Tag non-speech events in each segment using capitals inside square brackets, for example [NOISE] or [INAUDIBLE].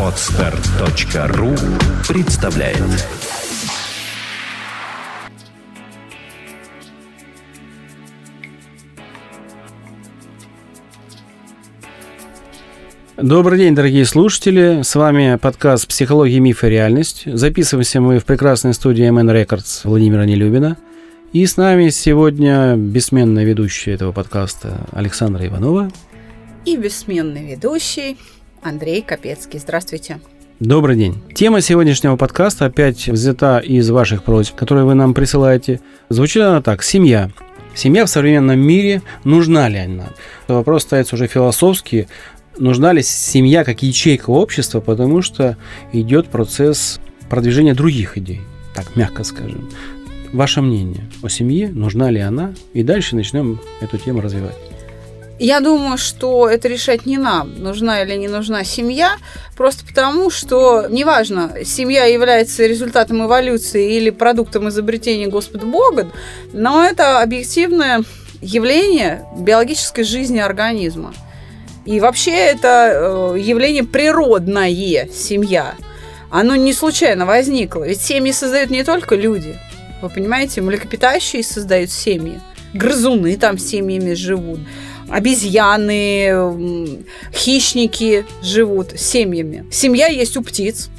Отстар.ру представляет Добрый день, дорогие слушатели. С вами подкаст «Психология, миф и реальность». Записываемся мы в прекрасной студии MN Records Владимира Нелюбина. И с нами сегодня бессменная ведущая этого подкаста Александра Иванова. И бессменный ведущий Андрей Капецкий. Здравствуйте. Добрый день. Тема сегодняшнего подкаста опять взята из ваших просьб, которые вы нам присылаете. Звучит она так. Семья. Семья в современном мире, нужна ли она? Вопрос ставится уже философски. Нужна ли семья как ячейка общества, потому что идет процесс продвижения других идей, так мягко скажем. Ваше мнение о семье, нужна ли она? И дальше начнем эту тему развивать. Я думаю, что это решать не нам, нужна или не нужна семья, просто потому, что неважно, семья является результатом эволюции или продуктом изобретения Господа Бога, но это объективное явление биологической жизни организма. И вообще это э, явление природное, семья. Оно не случайно возникло. Ведь семьи создают не только люди. Вы понимаете, млекопитающие создают семьи. Грызуны там семьями живут обезьяны, хищники живут семьями. Семья есть у птиц.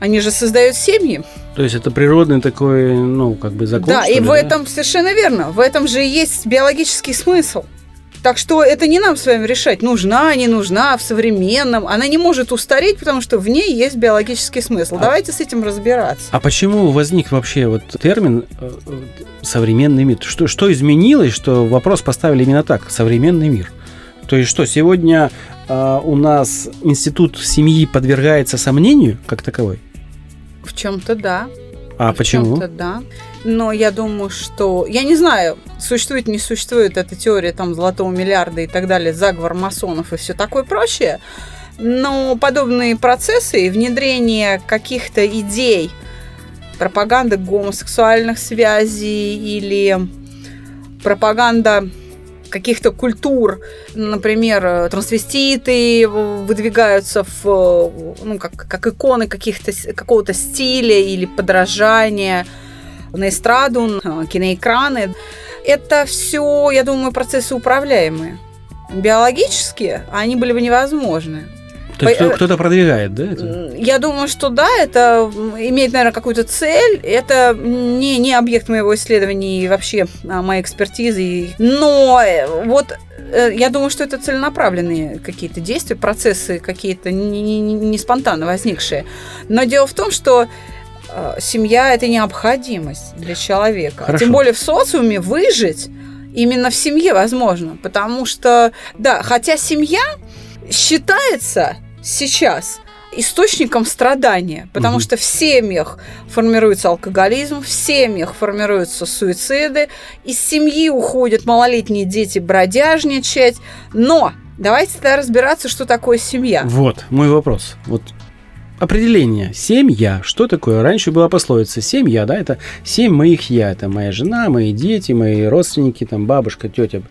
Они же создают семьи. То есть это природный такой, ну, как бы закон. Да, и ли, в да? этом совершенно верно. В этом же есть биологический смысл. Так что это не нам с вами решать, нужна, не нужна в современном. Она не может устареть, потому что в ней есть биологический смысл. А, Давайте с этим разбираться. А почему возник вообще вот термин э, современный мир? Что, что изменилось, что вопрос поставили именно так, современный мир? То есть что, сегодня э, у нас институт семьи подвергается сомнению как таковой? В чем-то да. А в почему? В чем-то да но я думаю, что... Я не знаю, существует, не существует эта теория там золотого миллиарда и так далее, заговор масонов и все такое прочее, но подобные процессы и внедрение каких-то идей, пропаганда гомосексуальных связей или пропаганда каких-то культур, например, трансвеститы выдвигаются в, ну, как, как иконы каких-то, какого-то стиля или подражания – на эстраду, на киноэкраны. Это все, я думаю, процессы управляемые. Биологически они были бы невозможны. То есть кто-то продвигает, да? Это? Я думаю, что да, это имеет, наверное, какую-то цель. Это не, не объект моего исследования и вообще а, моей экспертизы. Но э, вот э, я думаю, что это целенаправленные какие-то действия, процессы какие-то не, не, не спонтанно возникшие. Но дело в том, что семья это необходимость для человека. Хорошо. Тем более в социуме выжить именно в семье возможно. Потому что, да, хотя семья считается сейчас источником страдания, потому угу. что в семьях формируется алкоголизм, в семьях формируются суициды, из семьи уходят малолетние дети бродяжничать, но давайте тогда разбираться, что такое семья. Вот мой вопрос. Вот определение. Семья. Что такое? Раньше была пословица семья, да, это семь моих я. Это моя жена, мои дети, мои родственники, там бабушка, тетя,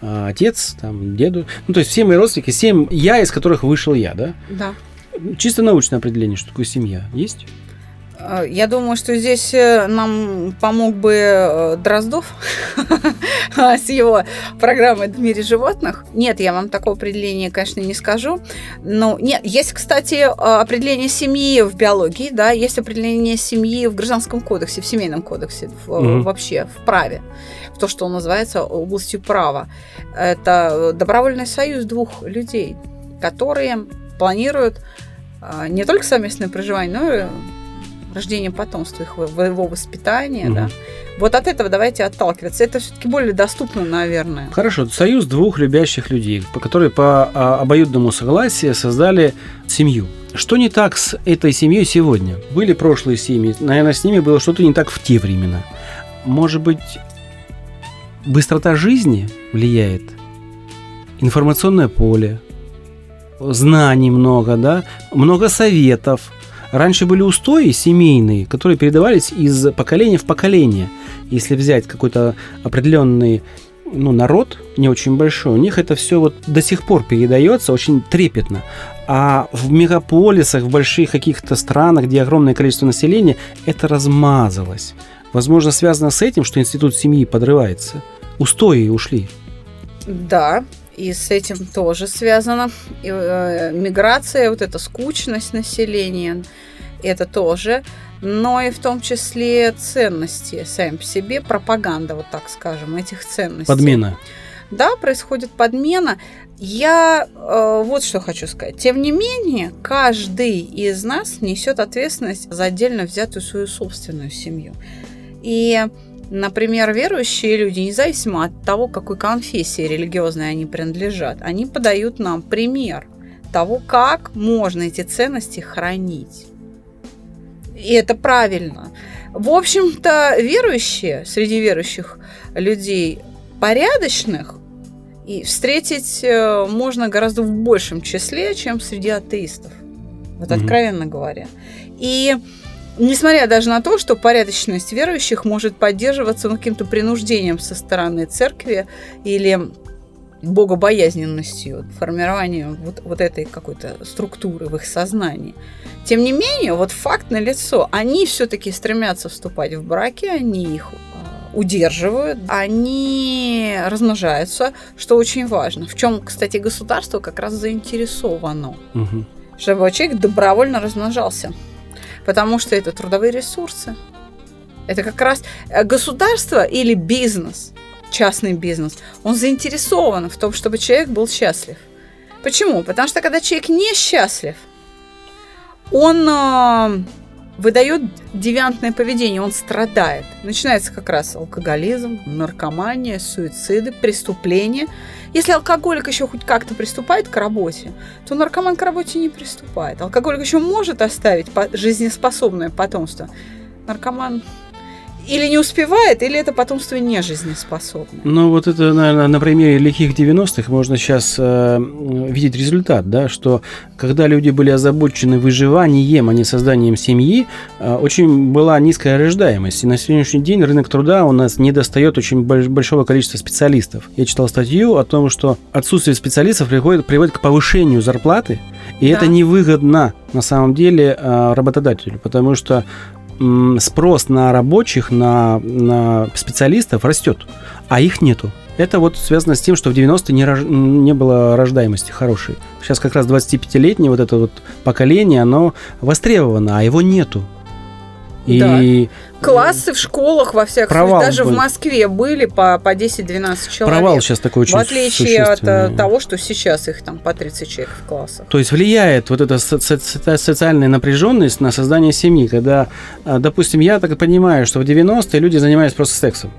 а, отец, там деду. Ну, то есть все мои родственники, семь я, из которых вышел я, да? Да. Чисто научное определение, что такое семья. Есть? Э, я думаю, что здесь э, нам помог бы э, Дроздов [LAUGHS] с его программой «В мире животных». Нет, я вам такого определения, конечно, не скажу. Но нет, есть, кстати, определение семьи в биологии, да, есть определение семьи в Гражданском кодексе, в Семейном кодексе, в, mm вообще в праве, в то, что называется областью права. Это добровольный союз двух людей, которые планируют не только совместное проживание, но и рождение потомства, их, его воспитание, mm да. Вот от этого давайте отталкиваться. Это все-таки более доступно, наверное. Хорошо. Союз двух любящих людей, которые по а, обоюдному согласию создали семью. Что не так с этой семьей сегодня? Были прошлые семьи, наверное, с ними было что-то не так в те времена. Может быть, быстрота жизни влияет? Информационное поле, знаний много, да, много советов, Раньше были устои семейные, которые передавались из поколения в поколение. Если взять какой-то определенный ну, народ не очень большой, у них это все вот до сих пор передается очень трепетно. А в мегаполисах, в больших каких-то странах, где огромное количество населения, это размазалось. Возможно, связано с этим, что институт семьи подрывается. Устои ушли. Да, и с этим тоже связано. И, э, миграция, вот эта скучность населения, это тоже. Но и в том числе ценности сами по себе, пропаганда, вот так скажем, этих ценностей. Подмена. Да, происходит подмена. Я э, вот что хочу сказать. Тем не менее, каждый из нас несет ответственность за отдельно взятую свою собственную семью. И Например, верующие люди, независимо от того, какой конфессии религиозной они принадлежат, они подают нам пример того, как можно эти ценности хранить. И это правильно. В общем-то, верующие, среди верующих людей порядочных, и встретить э, можно гораздо в большем числе, чем среди атеистов. Вот откровенно mm-hmm. говоря. И Несмотря даже на то, что порядочность верующих может поддерживаться ну, каким-то принуждением со стороны церкви или богобоязненностью, формированием вот, вот этой какой-то структуры в их сознании. Тем не менее, вот факт на лицо, они все-таки стремятся вступать в браки, они их а, удерживают, они размножаются, что очень важно. В чем, кстати, государство как раз заинтересовано, угу. чтобы человек добровольно размножался потому что это трудовые ресурсы. Это как раз э, государство или бизнес, частный бизнес, он заинтересован в том, чтобы человек был счастлив. Почему? Потому что когда человек несчастлив, он э, выдает девиантное поведение, он страдает. Начинается как раз алкоголизм, наркомания, суициды, преступления – если алкоголик еще хоть как-то приступает к работе, то наркоман к работе не приступает. Алкоголик еще может оставить жизнеспособное потомство. Наркоман или не успевает, или это потомство не жизнеспособное. Ну, вот это, наверное, на примере лихих 90-х можно сейчас э, видеть результат, да, что когда люди были озабочены выживанием, а не созданием семьи, э, очень была низкая рождаемость. И на сегодняшний день рынок труда у нас не достает очень большого количества специалистов. Я читал статью о том, что отсутствие специалистов приводит, приводит к повышению зарплаты, и да. это невыгодно на самом деле э, работодателю, потому что спрос на рабочих, на, на специалистов растет, а их нету. Это вот связано с тем, что в 90-е не, рож... не было рождаемости хорошей. Сейчас как раз 25-летнее вот это вот поколение, оно востребовано, а его нету. И да. классы в школах во всяком провал случае, даже был. в Москве были по, по 10-12 человек. Провал сейчас такой очень В отличие от э, того, что сейчас их там по 30 человек в классах. То есть влияет вот эта социальная напряженность на создание семьи, когда, э, допустим, я так понимаю, что в 90-е люди занимались просто сексом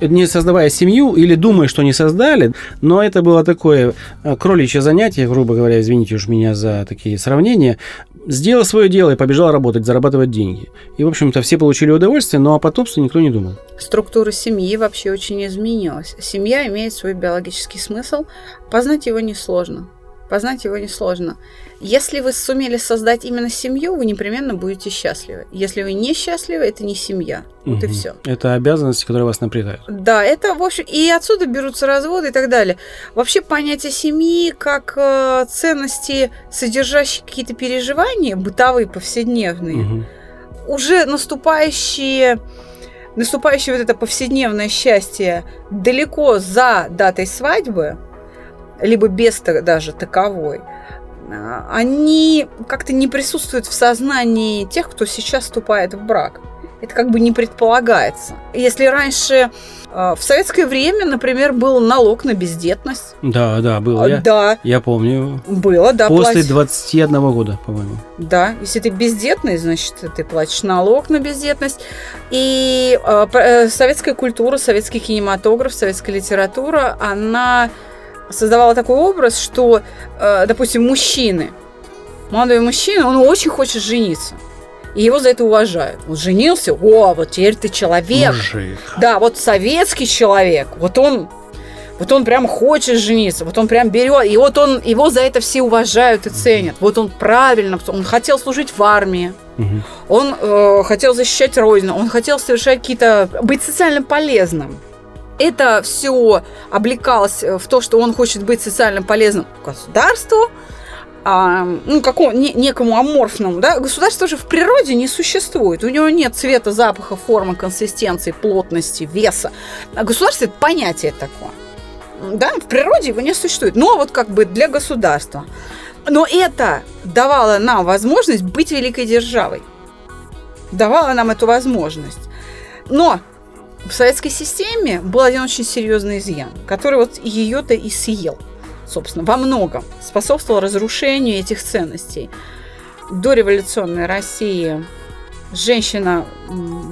не создавая семью или думая, что не создали, но это было такое э, кроличье занятие, грубо говоря, извините уж меня за такие сравнения, сделал свое дело и побежал работать, зарабатывать деньги. И, в общем-то, все получили удовольствие, но о потомстве никто не думал. Структура семьи вообще очень изменилась. Семья имеет свой биологический смысл, познать его несложно. Познать его несложно. Если вы сумели создать именно семью, вы непременно будете счастливы. Если вы не счастливы, это не семья. Вот угу. и все. Это обязанности, которые вас напрягают. Да, это, в общем, и отсюда берутся разводы и так далее. Вообще понятие семьи как э, ценности, содержащие какие-то переживания, бытовые, повседневные, угу. уже наступающие наступающее вот это повседневное счастье далеко за датой свадьбы, либо без даже таковой, а, они как-то не присутствуют в сознании тех, кто сейчас вступает в брак. Это как бы не предполагается. Если раньше а, в советское время, например, был налог на бездетность. Да, да, было. А, да. Я помню. Было, да. После платить. 21 года, по-моему. Да. Если ты бездетный, значит, ты платишь налог на бездетность. И э, советская культура, советский кинематограф, советская литература, она создавала такой образ, что, э, допустим, мужчины, молодой мужчина, он очень хочет жениться. И его за это уважают. Он женился, о, вот теперь ты человек. Мужик. Да, вот советский человек. Вот он вот он прям хочет жениться, вот он прям берет, и вот он его за это все уважают и ценят. Вот он правильно, он хотел служить в армии, угу. он э, хотел защищать родину, он хотел совершать какие-то быть социально полезным. Это все облекалось в то, что он хочет быть социально полезным государству, а, ну, какому, не, некому аморфному, да, государство же в природе не существует. У него нет цвета, запаха, формы, консистенции, плотности, веса. А государство – это понятие такое. Да, в природе его не существует. Но вот как бы для государства. Но это давало нам возможность быть великой державой. Давало нам эту возможность. Но в советской системе был один очень серьезный изъян, который вот ее-то и съел – собственно, во многом способствовал разрушению этих ценностей. До революционной России женщина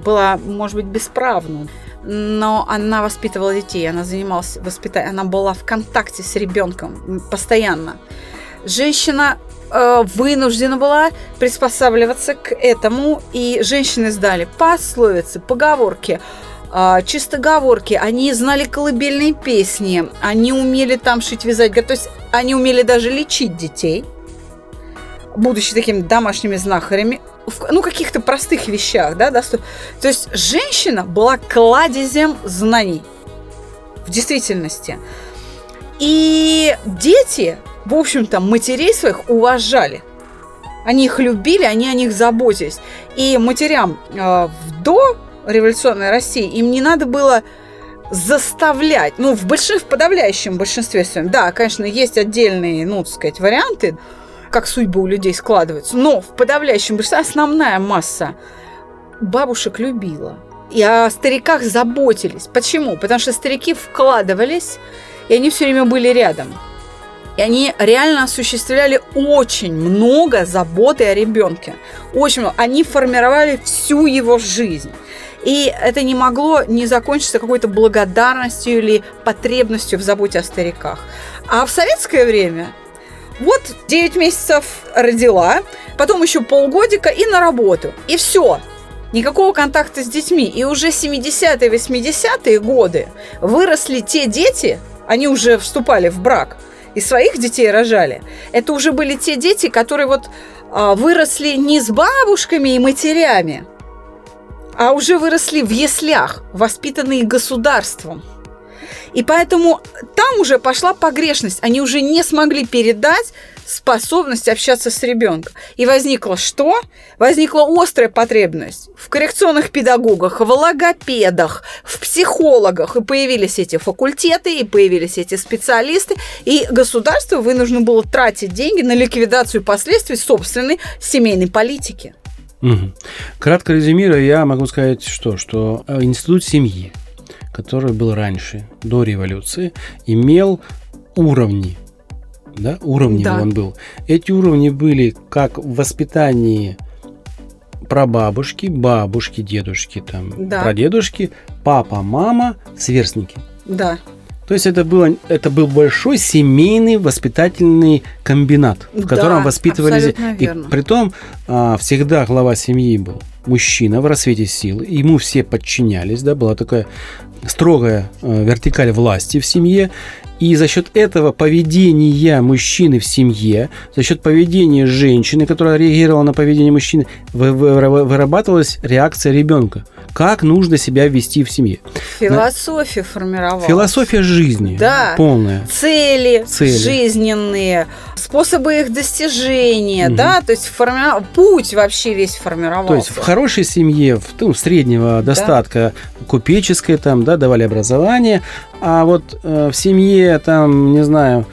была, может быть, бесправна, но она воспитывала детей, она занималась воспитанием, она была в контакте с ребенком постоянно. Женщина э, вынуждена была приспосабливаться к этому, и женщины сдали пословицы, поговорки, чистоговорки, они знали колыбельные песни, они умели там шить, вязать, то есть они умели даже лечить детей, будучи такими домашними знахарями, в, ну, каких-то простых вещах, да, да, то есть женщина была кладезем знаний в действительности. И дети, в общем-то, матерей своих уважали. Они их любили, они о них заботились. И матерям э, до революционной России, им не надо было заставлять, ну, в, больших, в подавляющем большинстве своем, да, конечно, есть отдельные, ну, так сказать, варианты, как судьбы у людей складываются, но в подавляющем большинстве основная масса бабушек любила. И о стариках заботились. Почему? Потому что старики вкладывались, и они все время были рядом. И они реально осуществляли очень много заботы о ребенке. Очень много. Они формировали всю его жизнь. И это не могло не закончиться какой-то благодарностью или потребностью в заботе о стариках. А в советское время вот 9 месяцев родила, потом еще полгодика и на работу. И все. Никакого контакта с детьми. И уже 70-е, 80-е годы выросли те дети, они уже вступали в брак, и своих детей рожали. Это уже были те дети, которые вот а, выросли не с бабушками и матерями, а уже выросли в яслях, воспитанные государством. И поэтому там уже пошла погрешность. Они уже не смогли передать способность общаться с ребенком. И возникло что? Возникла острая потребность в коррекционных педагогах, в логопедах, в психологах. И появились эти факультеты, и появились эти специалисты. И государство вынуждено было тратить деньги на ликвидацию последствий собственной семейной политики. Угу. Кратко резюмируя, я могу сказать, что, что э, институт семьи, который был раньше, до революции, имел уровни. Да, уровни да. он был. Эти уровни были как в воспитании прабабушки, бабушки, дедушки, там, да. прадедушки, папа, мама, сверстники. Да. То есть это, было, это был большой семейный воспитательный комбинат, в котором да, воспитывались. И при том а, всегда глава семьи был мужчина в рассвете сил, ему все подчинялись, да, была такая строгая э, вертикаль власти в семье, и за счет этого поведения мужчины в семье, за счет поведения женщины, которая реагировала на поведение мужчины, вырабатывалась реакция ребенка. Как нужно себя вести в семье. Философия формировалась. Философия жизни. Да. Полная. Цели, Цели. жизненные, способы их достижения, угу. да, то есть форми... путь вообще весь формировался. То есть в хорошей семье, в ну, среднего достатка, да. купеческой там, да, давали образование, а вот э, в семье там, не знаю,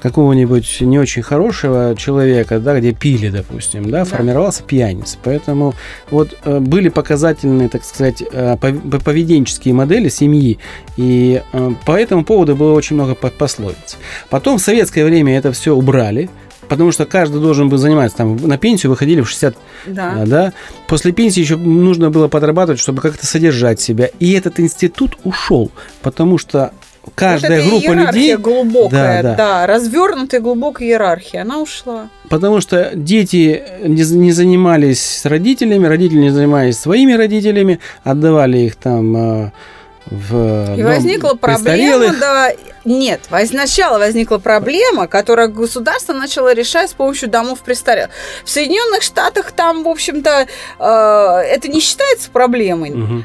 какого-нибудь не очень хорошего человека, да, где пили, допустим, да, да. формировался пьяница. Поэтому вот э, были показательные, так сказать, э, поведенческие модели семьи, и э, по этому поводу было очень много пословиц. Потом в советское время это все убрали, потому что каждый должен был заниматься. Там на пенсию выходили в 60, да. да. После пенсии еще нужно было подрабатывать, чтобы как-то содержать себя. И этот институт ушел, потому что каждая вот группа людей... глубокая, да, да. да, развернутая глубокая иерархия, она ушла. Потому что дети не, не занимались с родителями, родители не занимались своими родителями, отдавали их там а, в И возникла проблема, да, нет, сначала возникла проблема, которую государство начало решать с помощью домов престарелых. В Соединенных Штатах там, в общем-то, э, это не считается проблемой. Угу.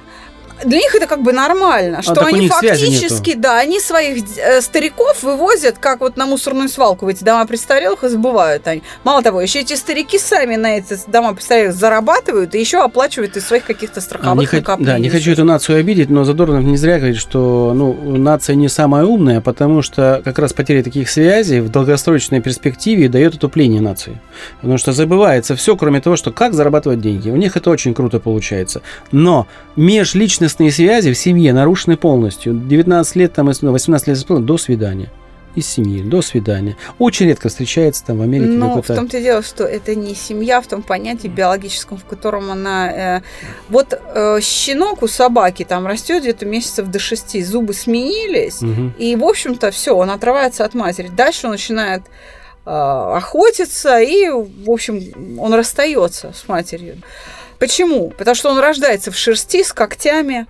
Для них это как бы нормально, что А, у они фактически, да, они своих э, стариков вывозят, как вот на мусорную свалку в эти дома престарелых и забывают они. Мало того, еще эти старики сами на эти дома престарелых зарабатывают и еще оплачивают из своих каких-то А, страховых не накоплений. да, не хочу эту нацию обидеть, но Задорнов не зря говорит, что ну, нация не самая умная, потому что как раз потеря таких связей в долгосрочной перспективе дает отупление нации. Потому что забывается все, кроме того, что как зарабатывать деньги. У них это очень круто получается. Но межличностные связи в семье нарушены полностью. 19 лет, там, если 18 лет до свидания. Из семьи, до свидания. Очень редко встречается там в Америке Но в том-то и дело, что это не семья в том понятии биологическом, в котором она... э, вот э, щенок у собаки там растет где-то месяцев до шести, зубы сменились, Мгм. и, в общем-то, все, он отрывается от матери. Дальше он начинает э, охотиться, и, в общем, он расстается с матерью. Почему? Потому что он рождается в шерсти с когтями,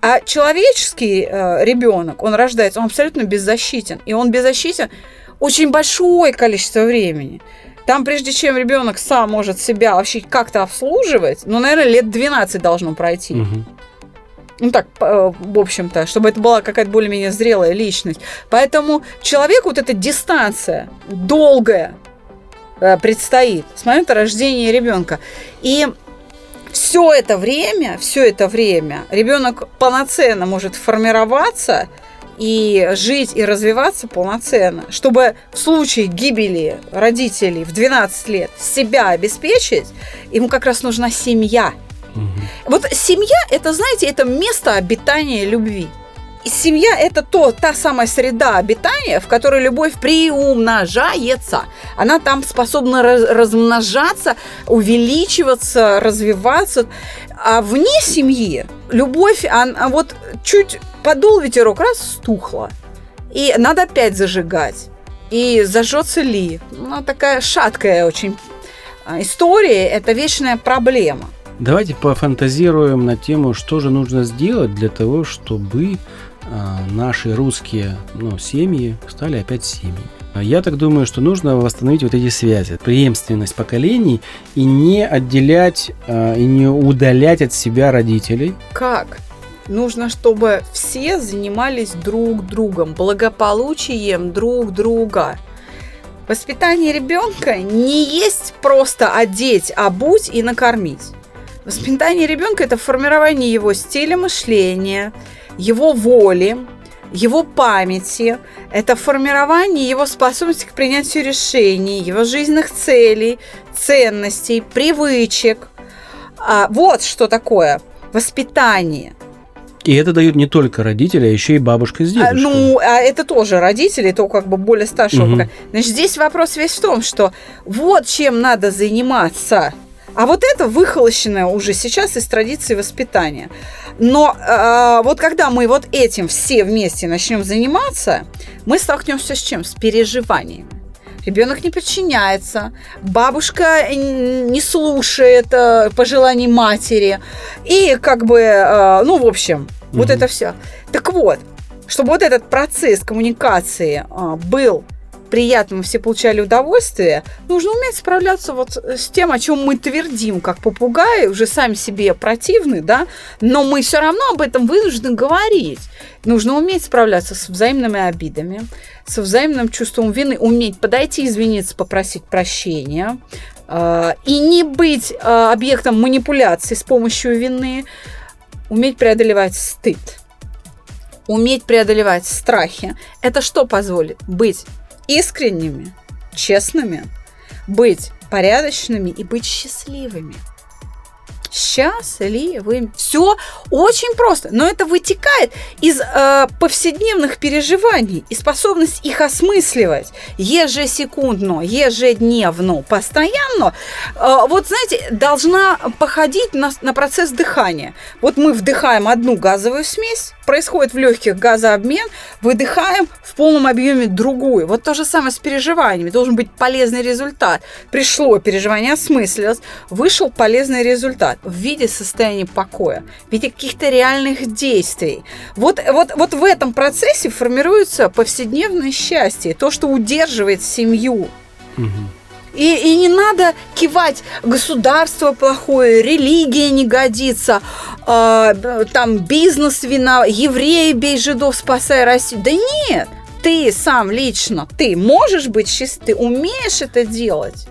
а человеческий э, ребенок, он рождается, он абсолютно беззащитен. И он беззащитен очень большое количество времени. Там, прежде чем ребенок сам может себя вообще как-то обслуживать, ну, наверное, лет 12 должно пройти. Ну так, э, в общем-то, чтобы это была какая-то более-менее зрелая личность. Поэтому человеку вот эта дистанция долгая э, предстоит с момента рождения ребенка. И все это время, все это время ребенок полноценно может формироваться и жить и развиваться полноценно, чтобы в случае гибели родителей в 12 лет себя обеспечить, ему как раз нужна семья. Мгм. Вот семья, это, знаете, это место обитания любви. Семья – это то, та самая среда обитания, в которой любовь приумножается. Она там способна раз- размножаться, увеличиваться, развиваться. А вне семьи любовь, она вот чуть подул ветерок, раз стухла. И надо опять зажигать. И зажжется ли? Ну, такая шаткая очень а, история, это вечная проблема. Давайте пофантазируем на тему, что же нужно сделать для того, чтобы наши русские ну, семьи стали опять семьями. А Я так думаю, что нужно восстановить вот эти связи, преемственность поколений и не отделять а, и не удалять от себя родителей. Как? Нужно, чтобы все занимались друг другом, благополучием друг друга. Воспитание ребенка не есть просто одеть, обуть и накормить. Воспитание ребенка это формирование его стиля мышления, его воли, его памяти, это формирование его способности к принятию решений, его жизненных целей, ценностей, привычек. А, вот что такое воспитание. И это дают не только родители, а еще и бабушка с А, дедушкой. ну, а это тоже родители, то как бы более старшего Мгм. поколения. Значит, здесь вопрос весь в том, что вот чем надо заниматься. А вот это выхолощенное уже сейчас из традиции воспитания. Но а, вот когда мы вот этим все вместе начнем заниматься, мы столкнемся с чем? С переживаниями. Ребенок не подчиняется, бабушка не слушает э, пожеланий матери. И как бы, э, ну, в общем, вот Мгм. это все. Так вот, чтобы вот этот процесс коммуникации а, был приятным, все получали удовольствие, нужно уметь справляться вот с тем, о чем мы твердим, как попугаи, уже сами себе противны, да, но мы все равно об этом вынуждены говорить. Нужно уметь справляться с взаимными обидами, со взаимным чувством вины, уметь подойти, извиниться, попросить прощения, а, и не быть а, объектом манипуляции с помощью вины, уметь преодолевать стыд, уметь преодолевать страхи. Это что позволит? Быть искренними, честными, быть порядочными и быть счастливыми. Счастливыми. Все очень просто, но это вытекает из э, повседневных переживаний и способность их осмысливать ежесекундно, ежедневно, постоянно. Э, вот знаете, должна походить на, на процесс дыхания. Вот мы вдыхаем одну газовую смесь, происходит в легких газообмен, выдыхаем в полном объеме другую. Вот то же самое с переживаниями. Должен быть полезный результат. Пришло переживание, осмыслилось, вышел полезный результат в виде состояния покоя, в виде каких-то реальных действий. Вот, вот, вот в этом процессе формируется повседневное счастье, то, что удерживает семью. И, и не надо кивать, государство плохое, религия не годится, э, там бизнес вина, евреи бей жидов, спасай Россию. Да нет, ты сам лично, ты можешь быть счастлив, ты умеешь это делать.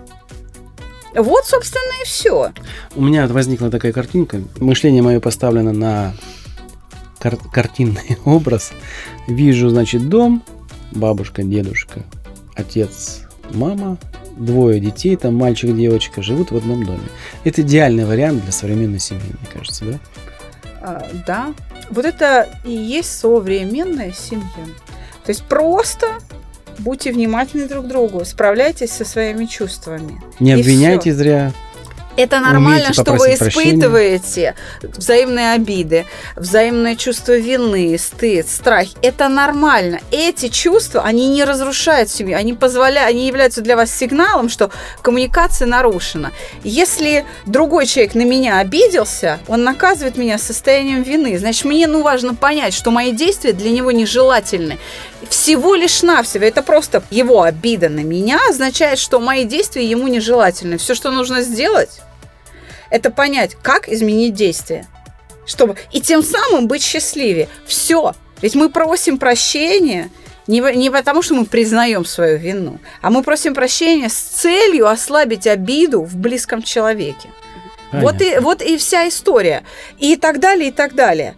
Вот, собственно, и все. У меня возникла такая картинка. Мышление мое поставлено на кар- картинный [LAUGHS] образ. Вижу, значит, дом, бабушка, дедушка, отец, мама, двое детей, там мальчик, девочка, живут в одном доме. Это идеальный вариант для современной семьи, мне кажется, да? А, да. Вот это и есть современная семья. То есть просто будьте внимательны друг к другу, справляйтесь со своими чувствами. Не обвиняйте зря, это нормально, что вы испытываете прощения. взаимные обиды, взаимное чувство вины, стыд, страх. Это нормально. Эти чувства, они не разрушают семью, они позволяют, они являются для вас сигналом, что коммуникация нарушена. Если другой человек на меня обиделся, он наказывает меня состоянием вины. Значит, мне ну важно понять, что мои действия для него нежелательны. Всего лишь навсего. Это просто его обида на меня означает, что мои действия ему нежелательны. Все, что нужно сделать, это понять, как изменить действие, чтобы и тем самым быть счастливее. Все. Ведь мы просим прощения не, не потому, что мы признаем свою вину, а мы просим прощения с целью ослабить обиду в близком человеке. Вот и, вот и вся история. И так далее, и так далее.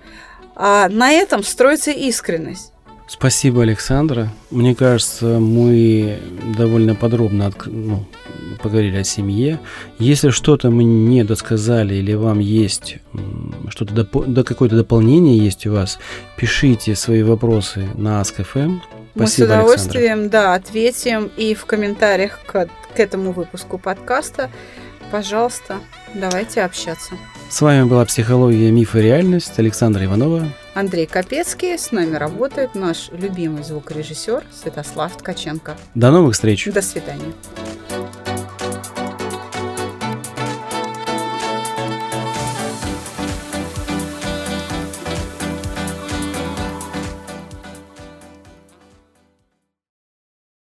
А на этом строится искренность. Спасибо, Александра. Мне кажется, мы довольно подробно ну, поговорили о семье. Если что-то мы не досказали или вам есть что-то, доп... да, какое-то дополнение есть у вас, пишите свои вопросы на Ask.fm. Спасибо, мы с удовольствием, Александра. да, ответим и в комментариях к, к этому выпуску подкаста. Пожалуйста, давайте общаться. С вами была «Психология, миф и реальность» Александра Иванова. Андрей Капецкий. С нами работает наш любимый звукорежиссер Святослав Ткаченко. До новых встреч. До свидания.